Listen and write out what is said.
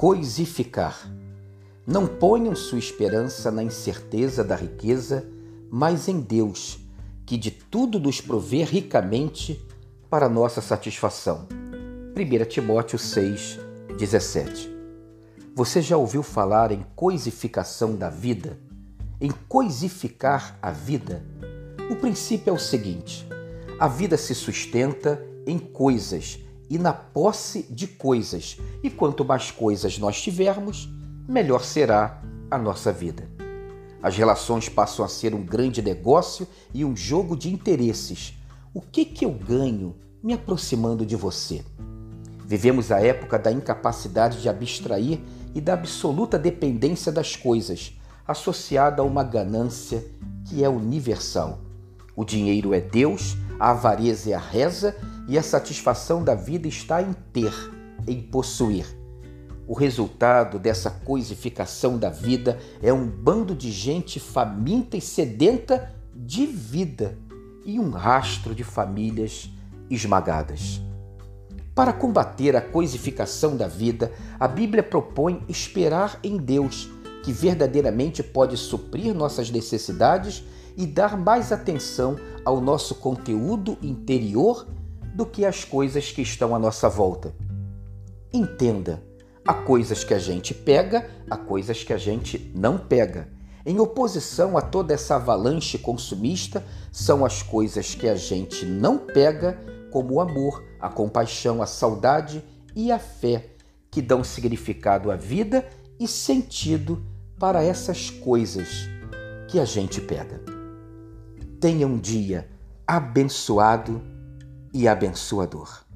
Coisificar. Não ponham sua esperança na incerteza da riqueza, mas em Deus, que de tudo nos provê ricamente para nossa satisfação. 1 Timóteo 6, 17. Você já ouviu falar em coisificação da vida? Em coisificar a vida? O princípio é o seguinte: a vida se sustenta em coisas e na posse de coisas, e quanto mais coisas nós tivermos, melhor será a nossa vida. As relações passam a ser um grande negócio e um jogo de interesses. O que, que eu ganho me aproximando de você? Vivemos a época da incapacidade de abstrair e da absoluta dependência das coisas, associada a uma ganância que é universal. O dinheiro é Deus, a avareza é a reza e a satisfação da vida está em ter, em possuir. O resultado dessa coisificação da vida é um bando de gente faminta e sedenta de vida e um rastro de famílias esmagadas. Para combater a coisificação da vida, a Bíblia propõe esperar em Deus, que verdadeiramente pode suprir nossas necessidades e dar mais atenção ao nosso conteúdo interior do que às coisas que estão à nossa volta. Entenda, há coisas que a gente pega, há coisas que a gente não pega. Em oposição a toda essa avalanche consumista, são as coisas que a gente não pega como o amor, a compaixão, a saudade e a fé, que dão significado à vida e sentido para essas coisas que a gente pega. Tenha um dia abençoado e abençoador.